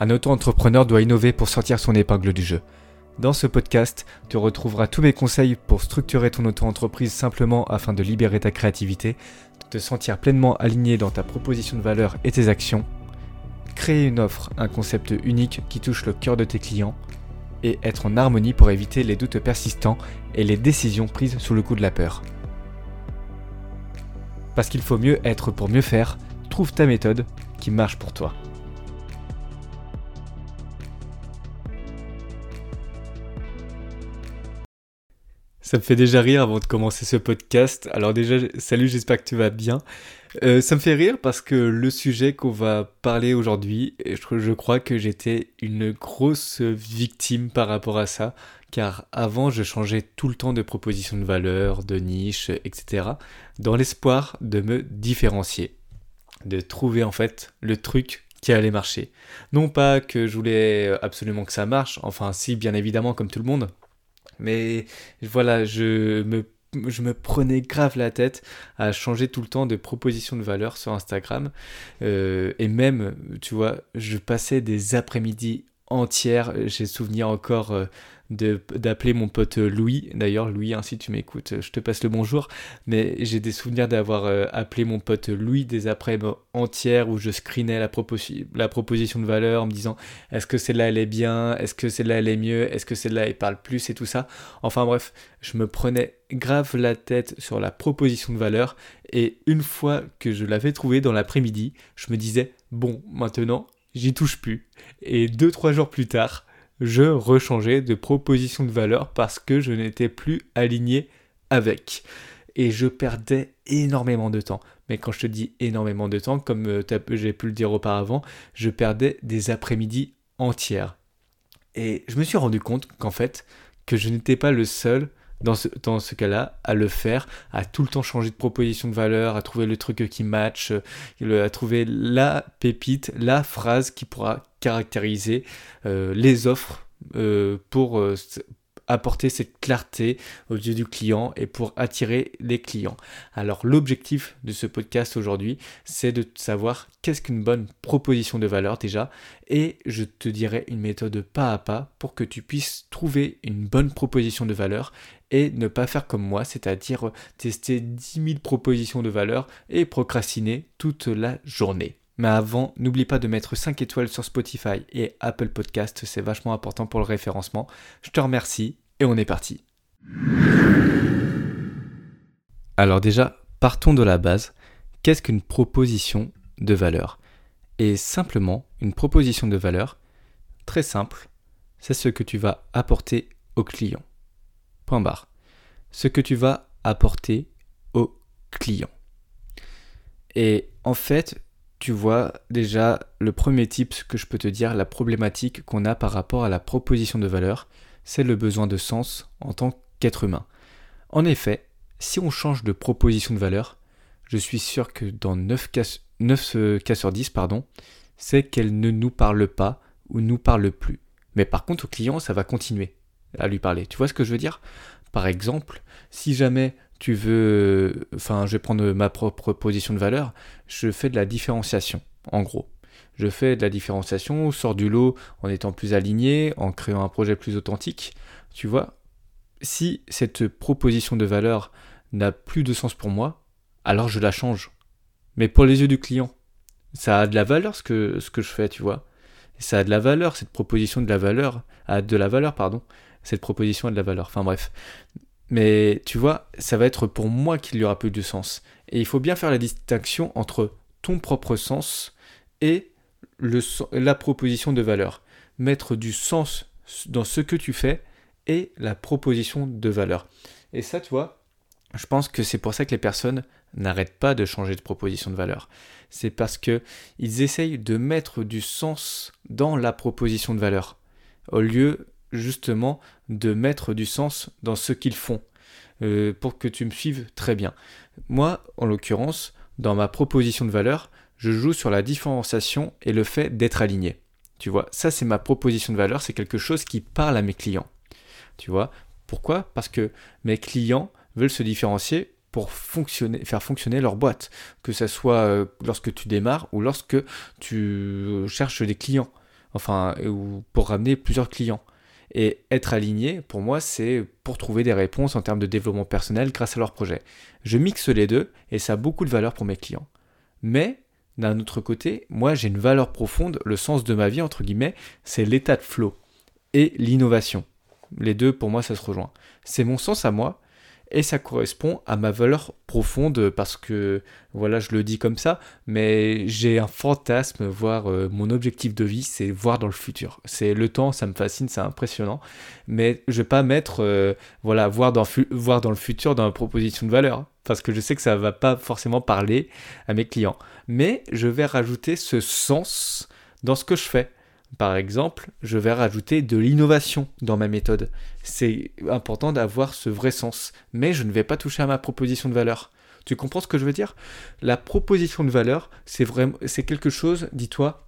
un auto-entrepreneur doit innover pour sortir son épingle du jeu. Dans ce podcast, tu retrouveras tous mes conseils pour structurer ton auto-entreprise simplement afin de libérer ta créativité, de te sentir pleinement aligné dans ta proposition de valeur et tes actions, créer une offre, un concept unique qui touche le cœur de tes clients, et être en harmonie pour éviter les doutes persistants et les décisions prises sous le coup de la peur. Parce qu'il faut mieux être pour mieux faire, trouve ta méthode qui marche pour toi. Ça me fait déjà rire avant de commencer ce podcast. Alors déjà, salut, j'espère que tu vas bien. Euh, ça me fait rire parce que le sujet qu'on va parler aujourd'hui, je, je crois que j'étais une grosse victime par rapport à ça, car avant je changeais tout le temps de proposition de valeur, de niche, etc., dans l'espoir de me différencier, de trouver en fait le truc qui allait marcher. Non pas que je voulais absolument que ça marche, enfin si bien évidemment comme tout le monde, mais voilà, je me, je me prenais grave la tête à changer tout le temps de proposition de valeur sur Instagram. Euh, et même, tu vois, je passais des après-midi entières. J'ai souvenir encore euh, d'appeler mon pote euh, Louis. D'ailleurs, Louis, hein, si tu m'écoutes, je te passe le bonjour. Mais j'ai des souvenirs d'avoir euh, appelé mon pote Louis des après entières où je screenais la, la proposition de valeur en me disant est-ce que celle-là elle est bien? Est-ce que celle-là elle est mieux? Est-ce que celle-là elle parle plus et tout ça? Enfin bref, je me prenais grave la tête sur la proposition de valeur. Et une fois que je l'avais trouvée dans l'après-midi, je me disais bon, maintenant, j'y touche plus. Et deux, trois jours plus tard, je rechangeais de proposition de valeur parce que je n'étais plus aligné avec. Et je perdais énormément de temps. Mais quand je te dis énormément de temps, comme euh, j'ai pu le dire auparavant, je perdais des après-midi entières. Et je me suis rendu compte qu'en fait, que je n'étais pas le seul dans ce, dans ce cas-là, à le faire, à tout le temps changer de proposition de valeur, à trouver le truc qui match, euh, à trouver la pépite, la phrase qui pourra caractériser euh, les offres euh, pour apporter cette clarté aux yeux du client et pour attirer les clients. Alors l'objectif de ce podcast aujourd'hui, c'est de savoir qu'est-ce qu'une bonne proposition de valeur déjà et je te dirai une méthode pas à pas pour que tu puisses trouver une bonne proposition de valeur et ne pas faire comme moi, c'est-à-dire tester 10 000 propositions de valeur et procrastiner toute la journée. Mais avant, n'oublie pas de mettre 5 étoiles sur Spotify et Apple Podcast, c'est vachement important pour le référencement. Je te remercie et on est parti. Alors déjà, partons de la base. Qu'est-ce qu'une proposition de valeur? Et simplement, une proposition de valeur, très simple, c'est ce que tu vas apporter au client. Ce que tu vas apporter au client. Et en fait, tu vois déjà le premier type que je peux te dire, la problématique qu'on a par rapport à la proposition de valeur, c'est le besoin de sens en tant qu'être humain. En effet, si on change de proposition de valeur, je suis sûr que dans 9 cas, 9 euh, cas sur 10, pardon, c'est qu'elle ne nous parle pas ou nous parle plus. Mais par contre, au client, ça va continuer à lui parler. Tu vois ce que je veux dire? Par exemple, si jamais tu veux, enfin, je vais prendre ma propre position de valeur, je fais de la différenciation, en gros. Je fais de la différenciation, sors du lot en étant plus aligné, en créant un projet plus authentique. Tu vois, si cette proposition de valeur n'a plus de sens pour moi, alors je la change. Mais pour les yeux du client, ça a de la valeur ce que, ce que je fais, tu vois? Ça a de la valeur, cette proposition de la valeur, a de la valeur, pardon. Cette proposition a de la valeur. Enfin bref. Mais tu vois, ça va être pour moi qu'il y aura plus de sens. Et il faut bien faire la distinction entre ton propre sens et le, la proposition de valeur. Mettre du sens dans ce que tu fais et la proposition de valeur. Et ça, tu vois, je pense que c'est pour ça que les personnes n'arrêtent pas de changer de proposition de valeur. C'est parce que ils essayent de mettre du sens dans la proposition de valeur, au lieu justement de mettre du sens dans ce qu'ils font, euh, pour que tu me suives très bien. Moi, en l'occurrence, dans ma proposition de valeur, je joue sur la différenciation et le fait d'être aligné. Tu vois, ça c'est ma proposition de valeur, c'est quelque chose qui parle à mes clients. Tu vois, pourquoi? Parce que mes clients veulent se différencier pour fonctionner, faire fonctionner leur boîte, que ce soit euh, lorsque tu démarres ou lorsque tu cherches des clients. enfin, ou pour ramener plusieurs clients. Et être aligné, pour moi, c'est pour trouver des réponses en termes de développement personnel grâce à leur projet. Je mixe les deux et ça a beaucoup de valeur pour mes clients. Mais d'un autre côté, moi j'ai une valeur profonde, le sens de ma vie, entre guillemets, c'est l'état de flow et l'innovation. Les deux, pour moi, ça se rejoint. C'est mon sens à moi, et ça correspond à ma valeur profonde parce que voilà je le dis comme ça mais j'ai un fantasme voire euh, mon objectif de vie c'est voir dans le futur. C'est le temps ça me fascine c'est impressionnant. Mais je vais pas mettre euh, voilà voir dans, voir dans le futur dans ma proposition de valeur parce que je sais que ça va pas forcément parler à mes clients. Mais je vais rajouter ce sens dans ce que je fais par exemple, je vais rajouter de l'innovation dans ma méthode. C'est important d'avoir ce vrai sens, mais je ne vais pas toucher à ma proposition de valeur. Tu comprends ce que je veux dire? La proposition de valeur, c'est vraiment c'est quelque chose, dis-toi,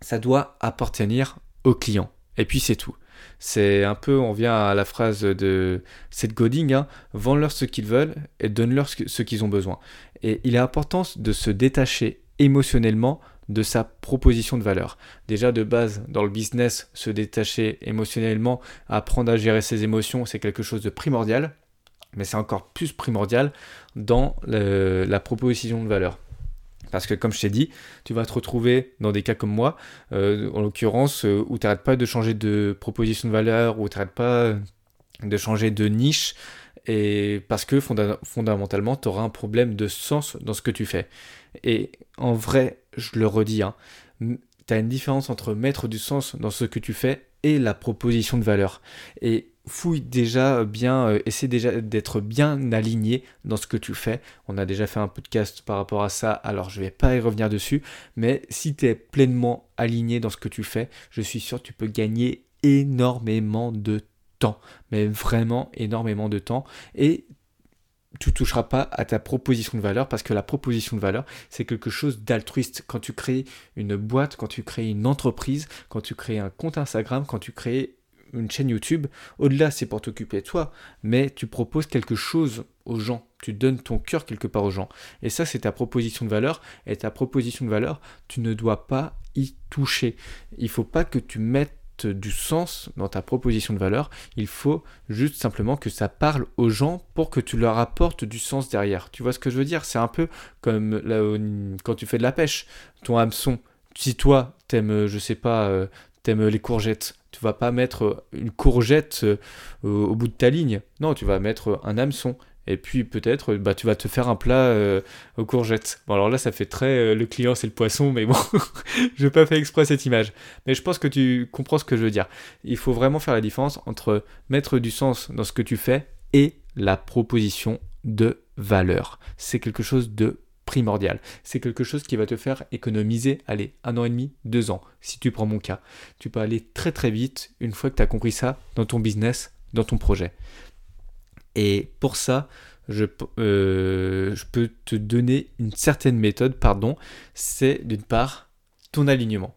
ça doit appartenir au client. Et puis c'est tout. C'est un peu, on vient à la phrase de Seth Godin, hein, vends-leur ce qu'ils veulent et donne-leur ce qu'ils ont besoin. Et il est important de se détacher émotionnellement de sa proposition de valeur. Déjà de base, dans le business, se détacher émotionnellement, apprendre à gérer ses émotions, c'est quelque chose de primordial, mais c'est encore plus primordial dans la proposition de valeur. Parce que comme je t'ai dit, tu vas te retrouver dans des cas comme moi, euh, en l'occurrence, euh, où tu n'arrêtes pas de changer de proposition de valeur, où tu n'arrêtes pas de changer de niche, et parce que fondamentalement, tu auras un problème de sens dans ce que tu fais. Et en vrai, je le redis, hein, tu as une différence entre mettre du sens dans ce que tu fais et la proposition de valeur. Et fouille déjà bien, euh, essaie déjà d'être bien aligné dans ce que tu fais. On a déjà fait un podcast par rapport à ça, alors je vais pas y revenir dessus, mais si tu es pleinement aligné dans ce que tu fais, je suis sûr que tu peux gagner énormément de mais vraiment énormément de temps, et tu toucheras pas à ta proposition de valeur parce que la proposition de valeur, c'est quelque chose d'altruiste. Quand tu crées une boîte, quand tu crées une entreprise, quand tu crées un compte Instagram, quand tu crées une chaîne YouTube, au-delà, c'est pour t'occuper de toi, mais tu proposes quelque chose aux gens. Tu donnes ton cœur quelque part aux gens. Et ça, c'est ta proposition de valeur. Et ta proposition de valeur, tu ne dois pas y toucher. Il faut pas que tu mettes du sens dans ta proposition de valeur, il faut juste simplement que ça parle aux gens pour que tu leur apportes du sens derrière. Tu vois ce que je veux dire? C'est un peu comme quand tu fais de la pêche, ton hameçon. Si toi, t'aimes, je sais pas, euh, t'aimes les courgettes, tu vas pas mettre une courgette euh, au bout de ta ligne. Non, tu vas mettre un hameçon. Et puis peut-être, bah, tu vas te faire un plat euh, aux courgettes. Bon, alors là, ça fait très euh, le client, c'est le poisson, mais bon, je n'ai pas fait exprès cette image. Mais je pense que tu comprends ce que je veux dire. Il faut vraiment faire la différence entre mettre du sens dans ce que tu fais et la proposition de valeur. C'est quelque chose de primordial. C'est quelque chose qui va te faire économiser, allez, un an et demi, deux ans, si tu prends mon cas. Tu peux aller très très vite une fois que tu as compris ça dans ton business, dans ton projet. Et pour ça, je, euh, je, peux te donner une certaine méthode, pardon. C'est d'une part ton alignement.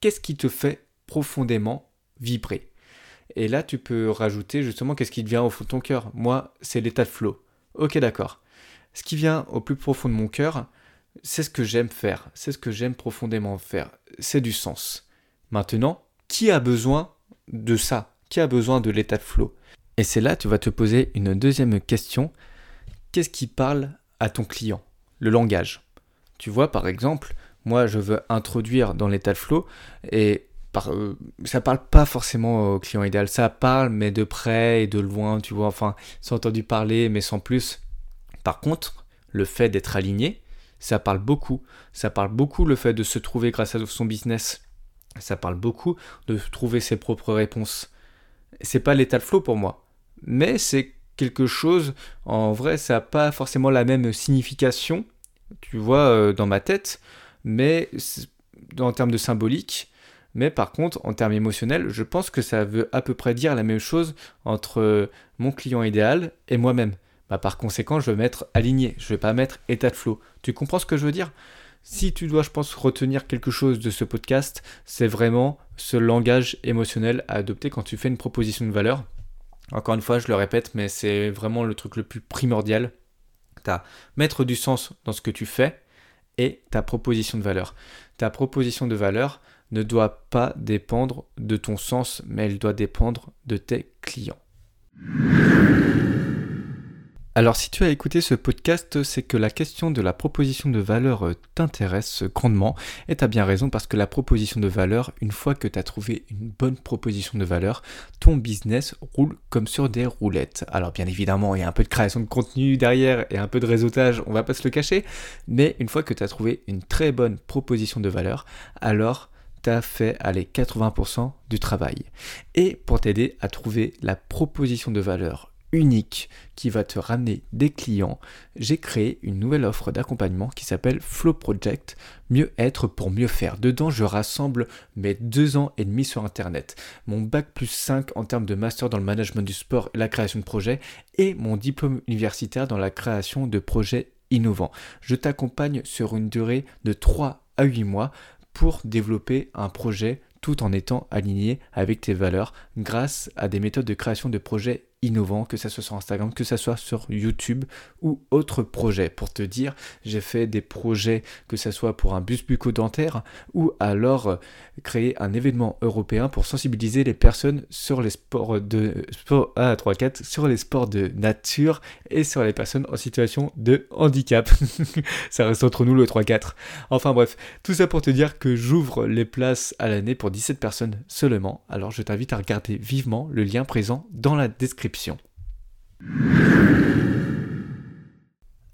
Qu'est-ce qui te fait profondément vibrer? Et là, tu peux rajouter justement qu'est-ce qui te vient au fond de ton cœur. Moi, c'est l'état de flow. Ok, d'accord. Ce qui vient au plus profond de mon cœur, c'est ce que j'aime faire. C'est ce que j'aime profondément faire. C'est du sens. Maintenant, qui a besoin de ça? Qui a besoin de l'état de flow? Et c'est là, tu vas te poser une deuxième question. Qu'est-ce qui parle à ton client? Le langage. Tu vois, par exemple, moi, je veux introduire dans l'état de flow et par, euh, ça parle pas forcément au client idéal. Ça parle, mais de près et de loin, tu vois. Enfin, sans entendu parler, mais sans plus. Par contre, le fait d'être aligné, ça parle beaucoup. Ça parle beaucoup le fait de se trouver grâce à son business. Ça parle beaucoup de trouver ses propres réponses. C'est pas l'état de flow pour moi mais c'est quelque chose, en vrai, ça n'a pas forcément la même signification, tu vois, euh, dans ma tête, mais en termes de symbolique, mais par contre, en termes émotionnels, je pense que ça veut à peu près dire la même chose entre mon client idéal et moi-même. Bah, par conséquent, je vais mettre aligné, je vais pas mettre état de flow. Tu comprends ce que je veux dire? Si tu dois, je pense, retenir quelque chose de ce podcast, c'est vraiment ce langage émotionnel à adopter quand tu fais une proposition de valeur. Encore une fois, je le répète, mais c'est vraiment le truc le plus primordial. Tu as mettre du sens dans ce que tu fais et ta proposition de valeur. Ta proposition de valeur ne doit pas dépendre de ton sens, mais elle doit dépendre de tes clients. Alors si tu as écouté ce podcast, c'est que la question de la proposition de valeur euh, t'intéresse grandement et tu as bien raison parce que la proposition de valeur, une fois que tu as trouvé une bonne proposition de valeur, ton business roule comme sur des roulettes. Alors bien évidemment, il y a un peu de création de contenu derrière et un peu de réseautage, on va pas se le cacher, mais une fois que tu as trouvé une très bonne proposition de valeur, alors tu as fait aller 80% du travail. Et pour t'aider à trouver la proposition de valeur unique qui va te ramener des clients, j'ai créé une nouvelle offre d'accompagnement qui s'appelle Flow Project, mieux être pour mieux faire. Dedans, je rassemble mes deux ans et demi sur Internet, mon bac plus 5 en termes de master dans le management du sport et la création de projets, et mon diplôme universitaire dans la création de projets innovants. Je t'accompagne sur une durée de 3 à 8 mois pour développer un projet tout en étant aligné avec tes valeurs grâce à des méthodes de création de projets innovants, que ce soit sur Instagram, que ce soit sur YouTube ou autres projets. Pour te dire, j'ai fait des projets, que ce soit pour un bus bucco-dentaire ou alors euh, créer un événement européen pour sensibiliser les personnes sur les sports de sport 1 3 4 sur les sports de nature et sur les personnes en situation de handicap. ça reste entre nous le 3 4. Enfin bref, tout ça pour te dire que j'ouvre les places à l'année pour 17 personnes seulement. Alors je t'invite à regarder vivement le lien présent dans la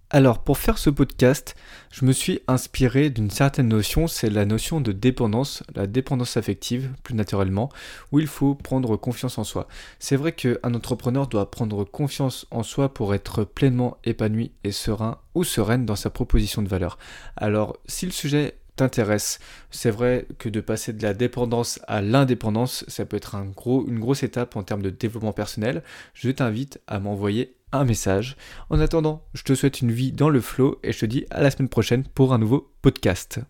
alors pour faire ce podcast, je me suis inspiré d'une certaine notion, c'est la notion de dépendance, la dépendance affective plus naturellement, où il faut prendre confiance en soi. C'est vrai qu'un entrepreneur doit prendre confiance en soi pour être pleinement épanoui et serein ou sereine dans sa proposition de valeur. Alors si le sujet t'intéresse. C'est vrai que de passer de la dépendance à l'indépendance, ça peut être un gros, une grosse étape en termes de développement personnel. Je t'invite à m'envoyer un message. En attendant, je te souhaite une vie dans le flow et je te dis à la semaine prochaine pour un nouveau podcast.